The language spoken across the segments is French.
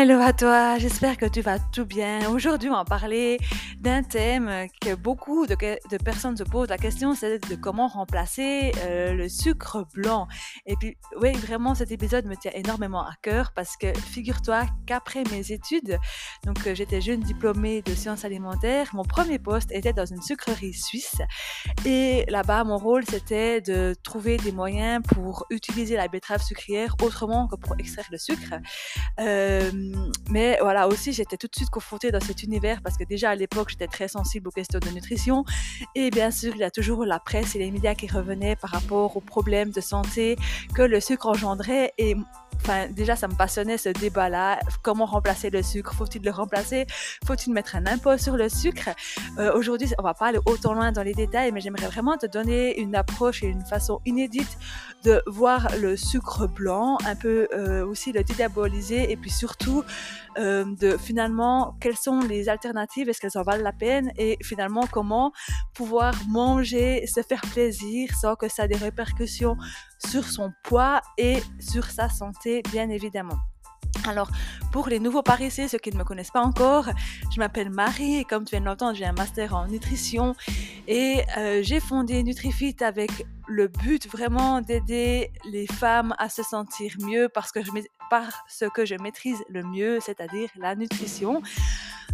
Hello à toi, j'espère que tu vas tout bien. Aujourd'hui, on va parler d'un thème que beaucoup de, personnes se posent la question, c'est de comment remplacer euh, le sucre blanc. Et puis, oui, vraiment, cet épisode me tient énormément à cœur parce que figure-toi qu'après mes études, donc euh, j'étais jeune diplômée de sciences alimentaires, mon premier poste était dans une sucrerie suisse. Et là-bas, mon rôle, c'était de trouver des moyens pour utiliser la betterave sucrière autrement que pour extraire le sucre. Euh, mais voilà, aussi, j'étais tout de suite confrontée dans cet univers parce que déjà à l'époque, j'étais très sensible aux questions de nutrition. Et bien sûr, il y a toujours la presse et les médias qui revenaient par rapport aux problèmes de santé que le sucre engendrait. Et Déjà, ça me passionnait ce débat-là. Comment remplacer le sucre? Faut-il le remplacer? Faut-il mettre un impôt sur le sucre? Euh, Aujourd'hui, on va pas aller autant loin dans les détails, mais j'aimerais vraiment te donner une approche et une façon inédite de voir le sucre blanc, un peu euh, aussi le dédiaboliser, et puis surtout euh, de finalement quelles sont les alternatives, est-ce qu'elles en valent la peine, et finalement comment pouvoir manger, se faire plaisir sans que ça ait des répercussions sur son poids et sur sa santé, bien évidemment. Alors, pour les nouveaux parisiens, ceux qui ne me connaissent pas encore, je m'appelle Marie et comme tu viens de l'entendre, j'ai un master en nutrition et euh, j'ai fondé NutriFit avec le but vraiment d'aider les femmes à se sentir mieux parce que je, parce que je maîtrise le mieux, c'est-à-dire la nutrition.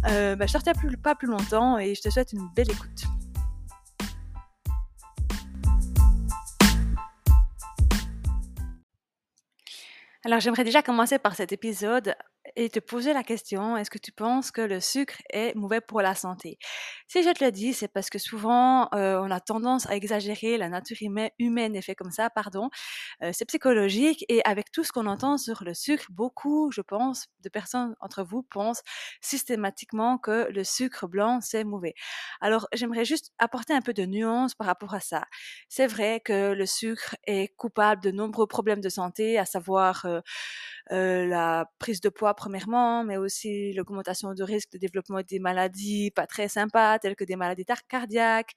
Euh, bah, je ne sortais pas plus longtemps et je te souhaite une belle écoute. Alors j'aimerais déjà commencer par cet épisode et te poser la question, est-ce que tu penses que le sucre est mauvais pour la santé? Si je te le dis, c'est parce que souvent euh, on a tendance à exagérer, la nature humaine est fait comme ça, pardon, euh, c'est psychologique et avec tout ce qu'on entend sur le sucre, beaucoup, je pense, de personnes entre vous pensent systématiquement que le sucre blanc c'est mauvais. Alors j'aimerais juste apporter un peu de nuance par rapport à ça. C'est vrai que le sucre est coupable de nombreux problèmes de santé, à savoir euh, euh, la prise de poids premièrement, mais aussi l'augmentation de risque de développement des maladies pas très sympas, telles que des maladies cardiaques,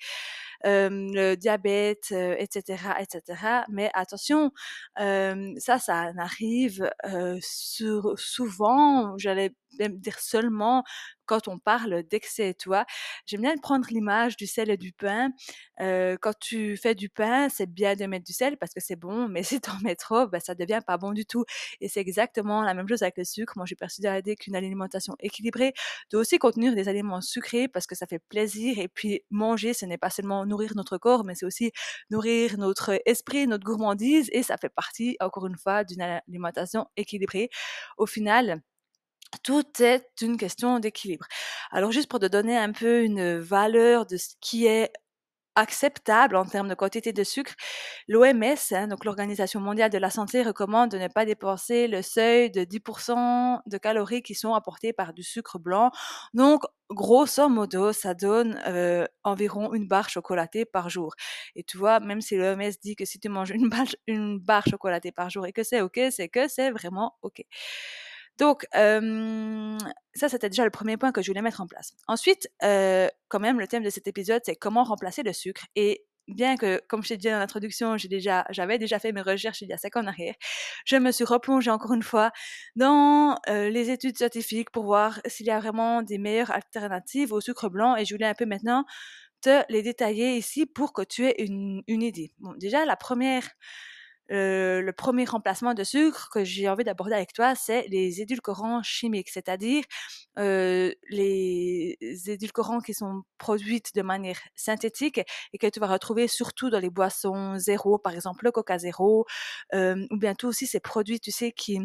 le diabète, etc., etc. Mais attention, ça, ça n'arrive souvent, j'allais même dire seulement quand on parle d'excès, tu vois. J'aime bien prendre l'image du sel et du pain. Quand tu fais du pain, c'est bien de mettre du sel parce que c'est bon, mais si tu en mets trop, ben, ça devient pas bon du tout. Et c'est exactement la même chose avec le sucre. Moi, je suis persuadée qu'une alimentation équilibrée doit aussi contenir des aliments sucrés parce que ça fait plaisir. Et puis, manger, ce n'est pas seulement nourrir notre corps, mais c'est aussi nourrir notre esprit, notre gourmandise. Et ça fait partie, encore une fois, d'une alimentation équilibrée. Au final, tout est une question d'équilibre. Alors juste pour te donner un peu une valeur de ce qui est acceptable en termes de quantité de sucre, l'OMS, hein, donc l'Organisation mondiale de la santé, recommande de ne pas dépenser le seuil de 10% de calories qui sont apportées par du sucre blanc. Donc, grosso modo, ça donne euh, environ une barre chocolatée par jour. Et tu vois, même si l'OMS dit que si tu manges une barre, une barre chocolatée par jour et que c'est OK, c'est que c'est vraiment OK. Donc, ça, c'était déjà le premier point que je voulais mettre en place. Ensuite, quand même, le thème de cet épisode, c'est comment remplacer le sucre. Et bien que, comme je t'ai dit dans l'introduction, j'avais déjà fait mes recherches il y a cinq ans en arrière, je me suis replongée encore une fois dans les études scientifiques pour voir s'il y a vraiment des meilleures alternatives au sucre blanc. Et je voulais un peu maintenant te les détailler ici pour que tu aies une, une idée. Bon, déjà, la première euh, le premier remplacement de sucre que j'ai envie d'aborder avec toi, c'est les édulcorants chimiques, c'est-à-dire euh, les édulcorants qui sont produits de manière synthétique et que tu vas retrouver surtout dans les boissons zéro, par exemple le Coca zéro, euh, ou bien tout aussi ces produits, tu sais, qui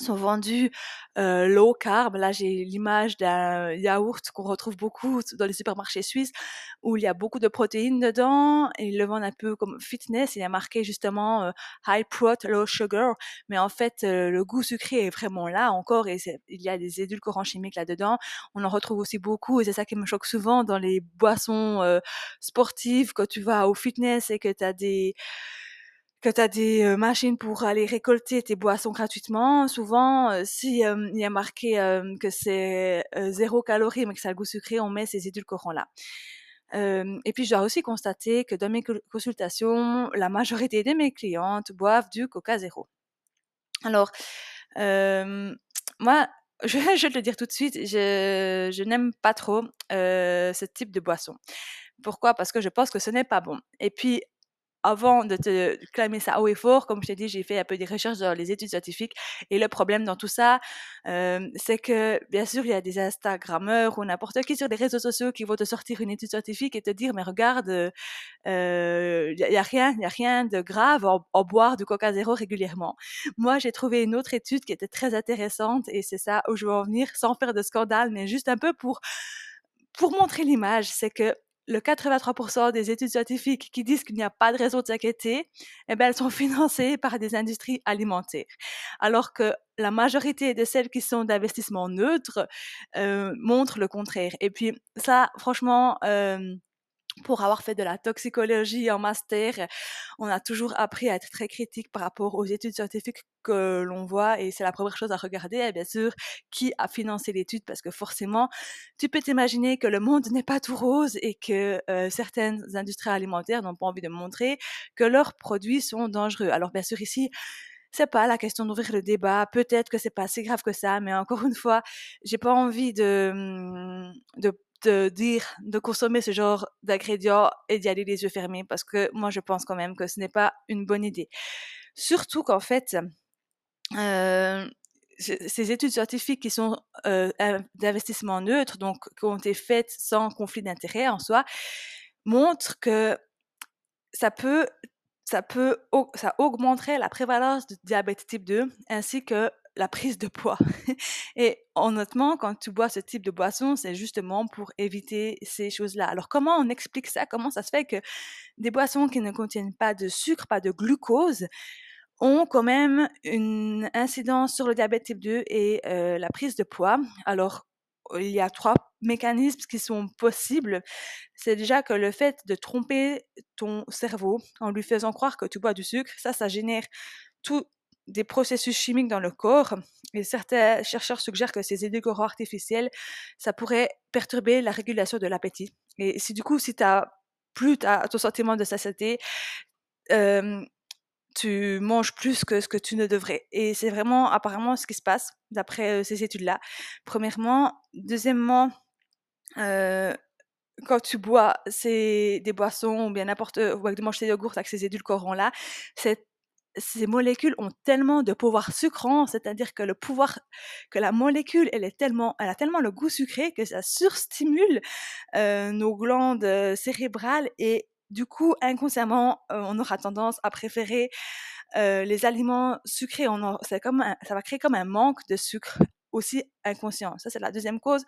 sont vendus euh, low carb. Là, j'ai l'image d'un yaourt qu'on retrouve beaucoup dans les supermarchés suisses, où il y a beaucoup de protéines dedans. Et ils le vendent un peu comme fitness. Il y a marqué justement high protein, low sugar. Mais en fait, le goût sucré est vraiment là encore. Et il y a des édulcorants chimiques là-dedans. On en retrouve aussi beaucoup. Et c'est ça qui me choque souvent dans les boissons sportives quand tu vas au fitness et que tu as des que tu as des machines pour aller récolter tes boissons gratuitement. Souvent, si il y a marqué que c'est zéro calorie mais que ça a le goût sucré, on met ces édulcorants-là. et puis, dois aussi constater que dans mes consultations, la majorité de mes clientes boivent du Coca zéro. Alors, moi, je vais te le dire tout de suite, je n'aime pas trop, ce type de boisson. Pourquoi? Parce que je pense que ce n'est pas bon et puis avant de te clamer ça haut et fort, comme je t'ai dit, j'ai fait un peu des recherches dans les études scientifiques et le problème dans tout ça, hem, c'est que, bien sûr, il y a des instagrammeurs ou n'importe qui sur les réseaux sociaux qui vont te sortir une étude scientifique et te dire: «Mais regarde, heu il y a y a rien il y a rien de grave à à boire du Coca Zéro régulièrement». Moi, j'ai trouvé une autre étude qui était très intéressante et c'est ça où je veux en venir, sans faire de scandale, mais juste un peu pour pour montrer l'image. C'est que le 83% des études scientifiques qui disent qu'il n'y a pas de raison de s'inquiéter, eh ben, elles sont financées par des industries alimentaires. Alors que la majorité de celles qui sont d'investissement neutre, heu, montrent le contraire et puis ça, franchement, hem, pour avoir fait de la toxicologie en master, on a toujours appris à être très critique par rapport aux études scientifiques que l'on voit et c'est la première chose à regarder, et bien sûr, qui a financé l'étude parce que forcément, tu peux t'imaginer que le monde n'est pas tout rose et que euh, certaines industries alimentaires n'ont pas envie de montrer que leurs produits sont dangereux. Alors bien sûr ici, c'est pas la question d'ouvrir le débat. Peut-être que c'est pas si grave que ça, mais encore une fois, j'ai pas envie de, hum, de de dire de consommer ce genre d'ingrédients et d'y aller les yeux fermés parce que moi je pense quand même que ce n'est pas une bonne idée. Surtout qu'en fait, euh, ces études scientifiques qui sont euh, d'investissement neutre, donc qui ont été faites sans conflit d'intérêt en soi, montrent que ça peut ça peut ça augmenterait la prévalence du diabète type 2 ainsi que la prise de poids. Et honnêtement, quand tu bois ce type de boisson, c'est justement pour éviter ces choses-là. Alors comment on explique ça? Comment ça se fait que des boissons qui ne contiennent pas de sucre, pas de glucose, ont quand même une incidence sur le diabète type 2 et euh, la prise de poids? Alors, il y a trois mécanismes qui sont possibles. C'est déjà que le fait de tromper ton cerveau en lui faisant croire que tu bois du sucre, ça, ça génère tout des processus chimiques dans le corps. Et certains chercheurs suggèrent que ces édulcorants artificiels, ça pourrait perturber la régulation de l'appétit. Et si du coup, si tu as plus ton sentiment de satiété, euh, tu manges plus que ce que tu ne devrais. Et c'est vraiment apparemment ce qui se passe d'après ces études-là. Premièrement. Deuxièmement, euh, quand tu bois des boissons ou bien n'importe ou que tu manges des yogourts avec ces édulcorants-là, c'est ces molécules ont tellement de pouvoir sucrant, c'est-à-dire que le pouvoir, que la molécule, elle est tellement, elle a tellement le goût sucré que ça surstimule euh, nos glandes cérébrales et du coup, inconsciemment, euh, on aura tendance à préférer euh, les aliments sucrés. On comme ça va créer comme un manque de sucre aussi inconscient. Ça, c'est la deuxième cause.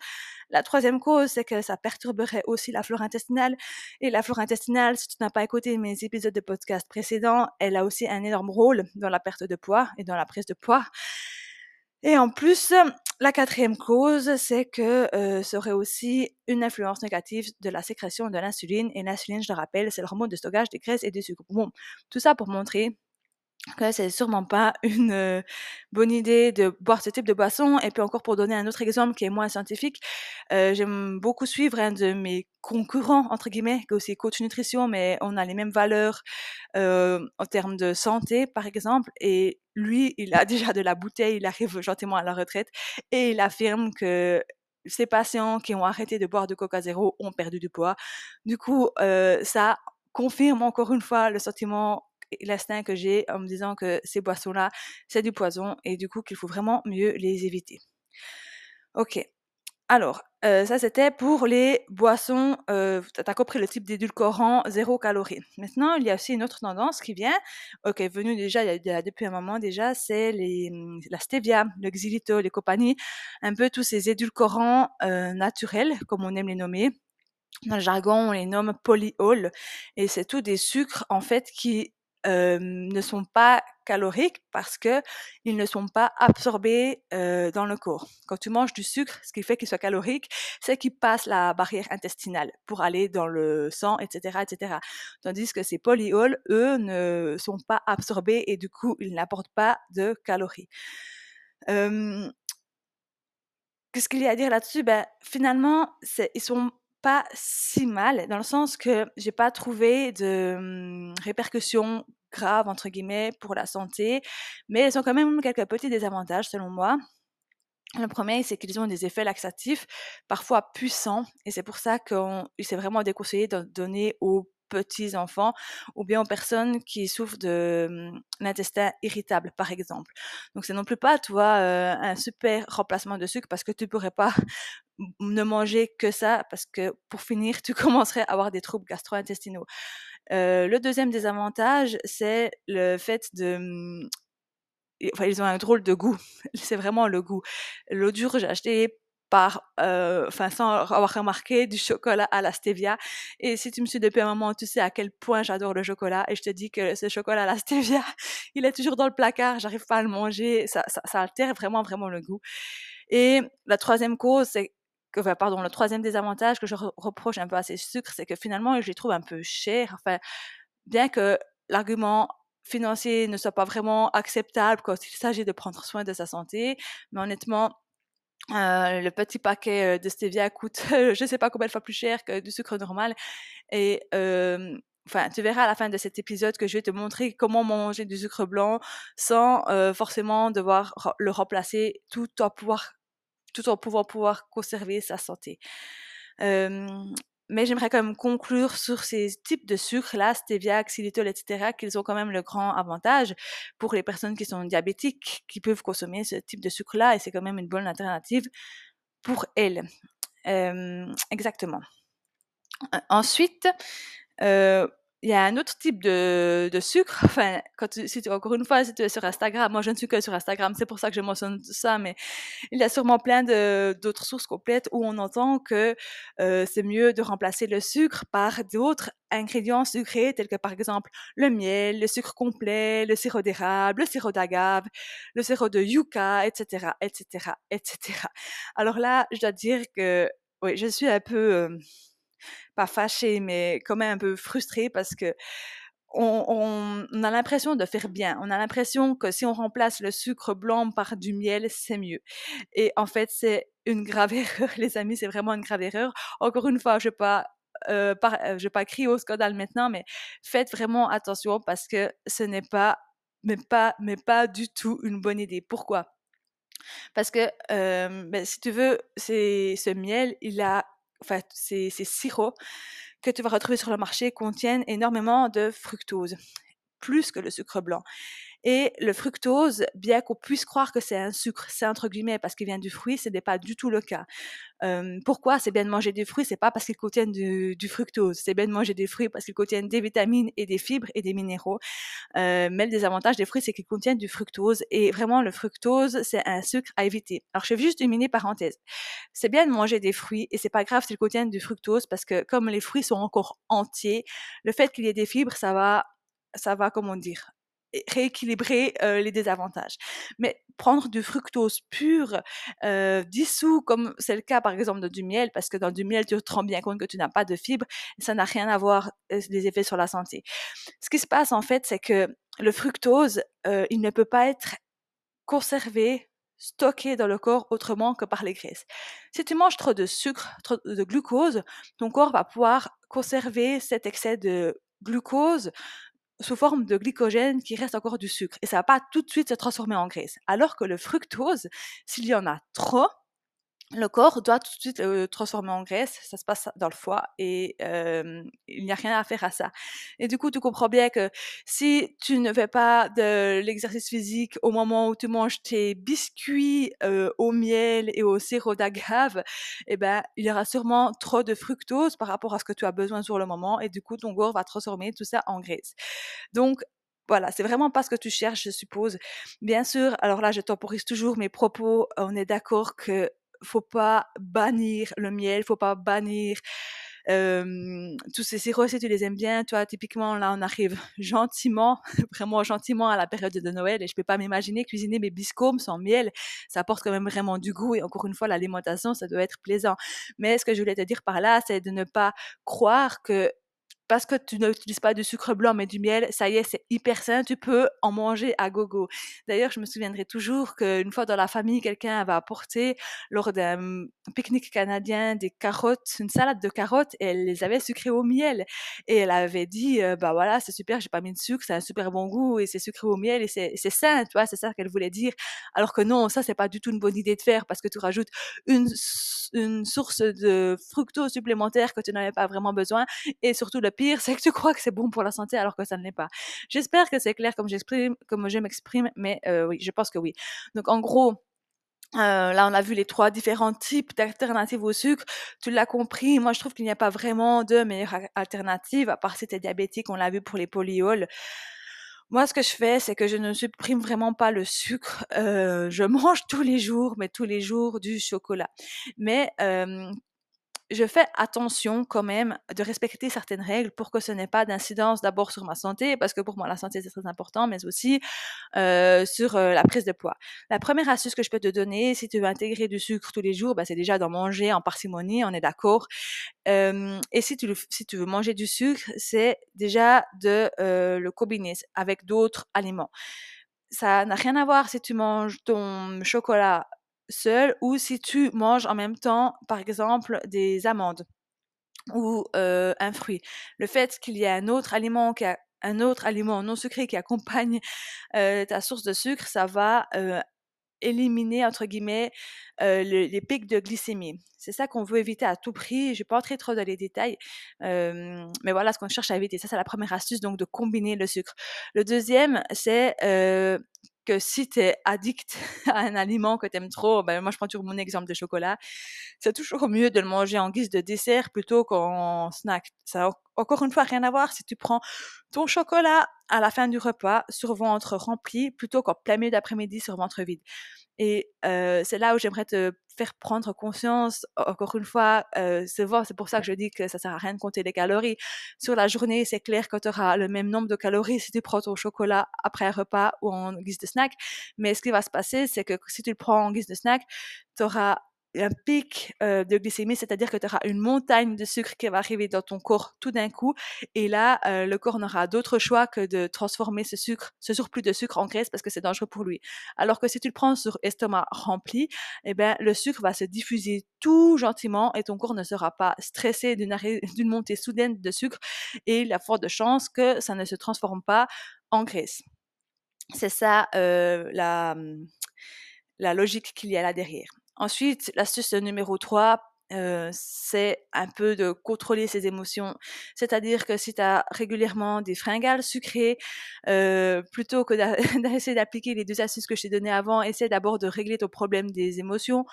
La troisième cause, c'est que ça perturberait aussi la flore intestinale. Et la flore intestinale, si tu n'as pas écouté mes épisodes de podcast précédents, elle a aussi un énorme rôle dans la perte de poids et dans la prise de poids. Et en plus, la quatrième cause, c'est que euh, ça aurait aussi une influence négative de la sécrétion de l'insuline. Et l'insuline, je le rappelle, c'est le hormone de stockage des graisses et des sucres. Bon, tout ça pour montrer que c'est sûrement pas une bonne idée de boire ce type de boisson. Et puis encore pour donner un autre exemple qui est moins scientifique, j'aime beaucoup suivre un de mes concurrents entre guillemets, qui est aussi coach nutrition, mais on a les mêmes valeurs en termes de santé, par exemple. Et lui, il a déjà de la bouteille, il arrive gentiment à la retraite et il affirme que ses patients qui ont arrêté de boire de Coca Zéro ont perdu du poids. Du coup, ça confirme encore une fois le sentiment l'instinct que j'ai en me disant que ces boissons-là, c'est du poison et du coup qu'il faut vraiment mieux les éviter. Ok. Alors, euh, ça c'était pour les boissons, euh, tu as compris le type d'édulcorant zéro calorie. Maintenant, il y a aussi une autre tendance qui vient, ok, venue déjà il y a, depuis un moment déjà, c'est la stevia, le xylitol, les compagnies, un peu tous ces édulcorants euh, naturels, comme on aime les nommer. Dans le jargon, on les nomme polyols, et c'est tout des sucres en fait qui ne sont pas caloriques parce que ils ne sont pas absorbés dans le corps. Quand tu manges du sucre, ce qui fait qu'il soit calorique, c'est qu'il passe la barrière intestinale pour aller dans le sang, etc., etc. Tandis que ces polyols, eux, ne sont pas absorbés et du coup, ils n'apportent pas de calories. Qu'est-ce qu'il y a à dire là-dessus? Ben finalement, ils sont pas si mal, dans le sens que j'ai pas trouvé de mmh, répercussions graves, entre guillemets, pour la santé, mais elles ont quand même quelques petits désavantages, selon moi. Le premier, c'est qu'ils ont des effets laxatifs, parfois puissants, et c'est pour ça qu'il s'est vraiment déconseillé de donner aux petits enfants ou bien aux personnes qui souffrent d'un intestin irritable, par exemple. Donc, c'est non plus pas, tu euh, un super remplacement de sucre parce que tu pourrais pas ne manger que ça parce que pour finir, tu commencerais à avoir des troubles gastro-intestinaux. Le deuxième désavantage, c'est le fait de enfin, ils ont un drôle de goût. C'est vraiment le goût. L'eau dure, j'ai acheté par, enfin, sans avoir remarqué, du chocolat à la stevia. Et si tu me suis depuis un moment, tu sais à quel point j'adore le chocolat. Et je te dis que ce chocolat à la stevia, il est toujours dans le placard. J'arrive pas à le manger. Ça, ça, ça, altère vraiment, vraiment le goût. Et la troisième cause, c'est le troisième désavantage que je reproche un peu à ces sucres, c'est que finalement, je les trouve un peu chers. Enfin, bien que l'argument financier ne soit pas vraiment acceptable quand il s'agit de prendre soin de sa santé. Mais honnêtement, euh, le petit paquet euh, de stevia coûte, je ne sais pas combien de fois plus cher que du sucre normal. Et tu verras à la fin de cet épisode que je vais te montrer comment manger du sucre blanc sans euh, forcément devoir le remplacer tout en pouvoir, tout en pouvant pouvoir conserver sa santé. Mais j'aimerais quand même conclure sur ces types de sucres là, stevia, xylitol, etc., qu'ils ont quand même le grand avantage pour les personnes qui sont diabétiques, qui peuvent consommer ce type de sucre là, et c'est quand même une bonne alternative pour elles. Exactement. Ensuite, il y a un autre type de, de sucre. Enfin, quand tu, si tu, encore une fois, si tu es sur Instagram, moi je ne suis que sur Instagram, c'est pour ça que je mentionne ça, mais il y a sûrement plein d'autres sources complètes où on entend que euh, c'est mieux de remplacer le sucre par d'autres ingrédients sucrés tels que par exemple le miel, le sucre complet, le sirop d'érable, le sirop d'agave, le sirop de yucca, etc., etc., etc. Alors là, je dois dire que oui, je suis un peu euh, pas fâchée, mais quand même un peu frustrée parce que on, a l'impression de faire bien. On a l'impression que si on remplace le sucre blanc par du miel, c'est mieux. Et en fait, c'est une grave erreur, les amis, c'est vraiment une grave erreur. Encore une fois, je ne pas euh, euh, je pas crier au scandale maintenant, mais faites vraiment attention parce que ce n'est pas, mais pas, mais pas du tout une bonne idée. Pourquoi? Parce que euh, ben, si tu veux, ce miel, il a enfin, ces, ces sirops que tu vas retrouver sur le marché contiennent énormément de fructose, plus que le sucre blanc. Et le fructose, bien qu'on puisse croire que c'est un sucre, c'est entre guillemets parce qu'il vient du fruit, ce n'est pas du tout le cas. Euh, pourquoi c'est bien de manger des fruits? C'est pas parce qu'ils contiennent du, du fructose, c'est bien de manger des fruits parce qu'ils contiennent des vitamines et des fibres et des minéraux. Euh, mais le désavantage des fruits, c'est qu'ils contiennent du fructose. Et vraiment, le fructose, c'est un sucre à éviter. Alors, je fais juste une mini parenthèse. C'est bien de manger des fruits et c'est pas grave s'ils contiennent du fructose parce que comme les fruits sont encore entiers, le fait qu'il y ait des fibres, ça va ça va, comment dire, rééquilibrer les désavantages. Mais prendre du fructose pur, dissous, comme c'est le cas par exemple de du miel, parce que dans du miel, tu te rends bien compte que tu n'as pas de fibres, ça n'a rien à voir euh, des effets sur la santé. Ce qui se passe en fait, c'est que le fructose, il ne peut pas être conservé stocké dans le corps autrement que par les graisses. Si tu manges trop de sucre, trop de glucose, ton corps va pouvoir conserver cet excès de glucose sous forme de glycogène qui reste encore du sucre et ça va pas tout de suite se transformer en graisse. Alors que le fructose, s'il y en a trop, le corps doit tout de suite le transformer en graisse, ça se passe dans le foie et euh, il n'y a rien à faire à ça. Et du coup, tu comprends bien que si tu ne fais pas de l'exercice physique au moment où tu manges tes biscuits euh, au miel et au sirop d'agave, eh ben, il y aura sûrement trop de fructose par rapport à ce que tu as besoin sur le moment et du coup, ton corps va transformer tout ça en graisse. Donc, voilà, c'est vraiment pas ce que tu cherches, je suppose. Bien sûr, alors là, je temporise toujours mes propos. On est d'accord que faut pas bannir le miel, faut pas bannir tous ces sirops si tu les aimes bien. Toi, typiquement, là, on arrive gentiment, vraiment gentiment à la période de Noël et je peux pas m'imaginer cuisiner mes biscombes sans miel. Ça apporte quand même vraiment du goût et encore une fois, l'alimentation, ça doit être plaisant. Mais ce que je voulais te dire par là, c'est de ne pas croire que parce que tu n'utilises pas du sucre blanc mais du miel, ça y est, c'est hyper sain, tu peux en manger à gogo. D'ailleurs, je me souviendrai toujours qu'une fois dans la famille, quelqu'un avait apporté lors d'un pique-nique canadien des carottes, une salade de carottes et elle les avait sucrées au miel. Et elle avait dit, euh, bah voilà, c'est super, j'ai pas mis de sucre, c'est un super bon goût et c'est sucré au miel et c'est sain, tu vois, c'est ça qu'elle voulait dire. Alors que non, ça c'est pas du tout une bonne idée de faire parce que tu rajoutes une, une source de fructose supplémentaire que tu n'avais pas vraiment besoin et surtout le pire, c'est que tu crois que c'est bon pour la santé alors que ça ne l'est pas. J'espère que c'est clair comme j'exprime, comme je m'exprime, mais euh, oui, je pense que oui. Donc en gros, euh, là, on a vu les trois différents types d'alternatives au sucre. Tu l'as compris. Moi, je trouve qu'il n'y a pas vraiment de meilleure alternative, à part si tu es diabétique, on l'a vu pour les polyols. Moi, ce que je fais, c'est que je ne supprime vraiment pas le sucre. Euh, je mange tous les jours, mais tous les jours du chocolat. Mais euh, je fais attention quand même de respecter certaines règles pour que ce n'ait pas d'incidence d'abord sur ma santé, parce que pour moi la santé c'est très important, mais aussi euh, sur euh, la prise de poids. La première astuce que je peux te donner, si tu veux intégrer du sucre tous les jours, bah, c'est déjà d'en manger en parcimonie, on est d'accord. Et si tu, si tu veux manger du sucre, c'est déjà de euh, le combiner avec d'autres aliments. Ça n'a rien à voir si tu manges ton chocolat seul ou si tu manges en même temps, par exemple, des amandes ou euh, un fruit. Le fait qu'il y ait un autre aliment qui a un autre aliment non sucré qui accompagne euh, ta source de sucre, ça va euh, éliminer entre guillemets le, les pics de glycémie. C'est ça qu'on veut éviter à tout prix. Je ne vais pas entrer trop dans les détails, mais voilà ce qu'on cherche à éviter. Ça, c'est la première astuce, donc de combiner le sucre. Le deuxième, c'est que si tu es addict à un aliment que tu aimes trop, ben moi je prends toujours mon exemple de chocolat, c'est toujours mieux de le manger en guise de dessert plutôt qu'en snack. Ça n'a encore une fois rien à voir si tu prends ton chocolat à la fin du repas sur ventre rempli plutôt qu'en plein milieu d'après-midi sur ventre vide. Et euh, c'est là où j'aimerais te faire prendre conscience, encore une fois, euh, c'est pour ça que je dis que ça sert à rien de compter les calories. Sur la journée, c'est clair que tu auras le même nombre de calories si tu prends ton chocolat après un repas ou en guise de snack. Mais ce qui va se passer, c'est que si tu le prends en guise de snack, tu auras un pic euh, de glycémie, c'est-à-dire que tu auras une montagne de sucre qui va arriver dans ton corps tout d'un coup. Et là, euh, le corps n'aura d'autre choix que de transformer ce sucre, ce surplus de sucre en graisse parce que c'est dangereux pour lui. Alors que si tu le prends sur estomac rempli, eh ben, le sucre va se diffuser tout gentiment et ton corps ne sera pas stressé d'une montée soudaine de sucre et il y a fort de chances que ça ne se transforme pas en graisse. C'est ça euh, la, la logique qu'il y a là derrière. Ensuite, l'astuce numéro 3, euh, c'est un peu de contrôler ses émotions. C'est-à-dire que si tu as régulièrement des fringales sucrées, plutôt que d'essayer d'appliquer les deux astuces que je t'ai données avant, essaie d'abord de régler ton problème des émotions.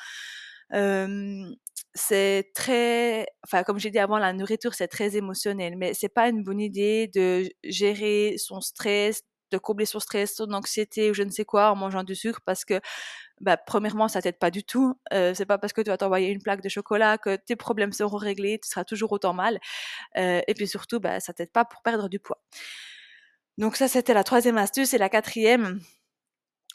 C'est très, enfin comme j'ai dit avant, la nourriture c'est très émotionnel, mais c'est pas une bonne idée de gérer son stress, de combler son stress, son anxiété ou je ne sais quoi en mangeant du sucre parce que bah, premièrement, ça t'aide pas du tout. Euh, c'est pas parce que tu vas t'envoyer une plaque de chocolat que tes problèmes seront réglés, tu seras toujours autant mal. Et puis surtout, bah, ça t'aide pas pour perdre du poids. Donc ça, c'était la troisième astuce. Et la quatrième,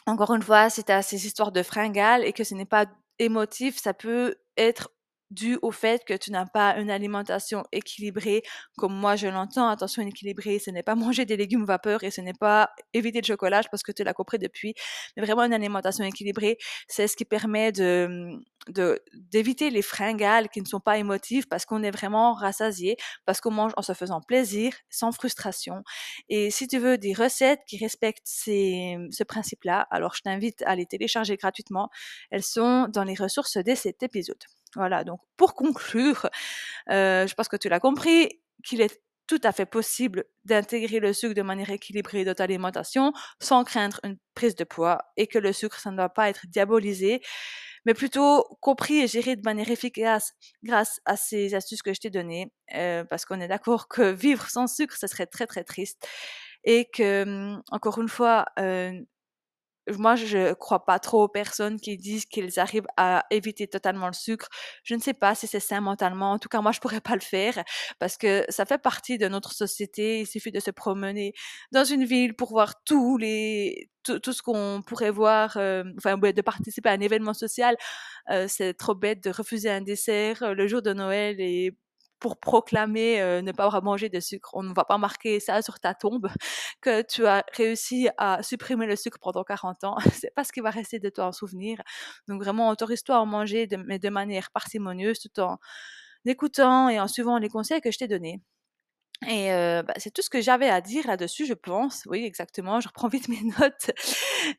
encore une fois, si tu as ces histoires de fringales et que ce n'est pas émotif, ça peut être dû au fait que tu n'as pas une alimentation équilibrée comme moi je l'entends. Attention, équilibrée, ce n'est pas manger des légumes vapeur et ce n'est pas éviter le chocolat, parce que tu l'as compris depuis, mais vraiment une alimentation équilibrée, c'est ce qui permet de d'éviter les fringales qui ne sont pas émotives parce qu'on est vraiment rassasié, parce qu'on mange en se faisant plaisir, sans frustration. Et si tu veux des recettes qui respectent ces, ce principe-là, alors je t'invite à les télécharger gratuitement. Elles sont dans les ressources de cet épisode. Voilà, donc pour conclure, euh, je pense que tu l'as compris, qu'il est tout à fait possible d'intégrer le sucre de manière équilibrée dans ta alimentation sans craindre une prise de poids et que le sucre, ça ne doit pas être diabolisé, mais plutôt compris et géré de manière efficace grâce à ces astuces que je t'ai données, euh, parce qu'on est d'accord que vivre sans sucre, ce serait très très triste et que, hum, encore une fois, euh, moi, je crois pas trop aux personnes qui disent qu'ils arrivent à éviter totalement le sucre. Je ne sais pas si c'est sain mentalement. En tout cas, moi, je pourrais pas le faire parce que ça fait partie de notre société. Il suffit de se promener dans une ville pour voir tous les, tout, ce qu'on pourrait voir, euh, enfin, de participer à un événement social. Euh, c'est trop bête de refuser un dessert euh, le jour de Noël et pour proclamer euh, ne pas avoir mangé de sucre. On ne va pas marquer ça sur ta tombe que tu as réussi à supprimer le sucre pendant 40 ans. C'est pas ce qui va rester de toi en souvenir. Donc vraiment, autorise-toi à manger de, mais de manière parcimonieuse tout en écoutant et en suivant les conseils que je t'ai donnés. Et bah, c'est tout ce que j'avais à dire là-dessus, je pense. Oui, exactement. Je reprends vite mes notes.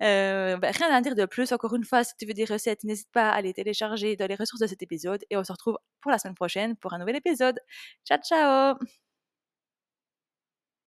Bah, rien à dire de plus. Encore une fois, si tu veux des recettes, n'hésite pas à les télécharger dans les ressources de cet épisode. Et on se retrouve pour la semaine prochaine pour un nouvel épisode. Ciao, ciao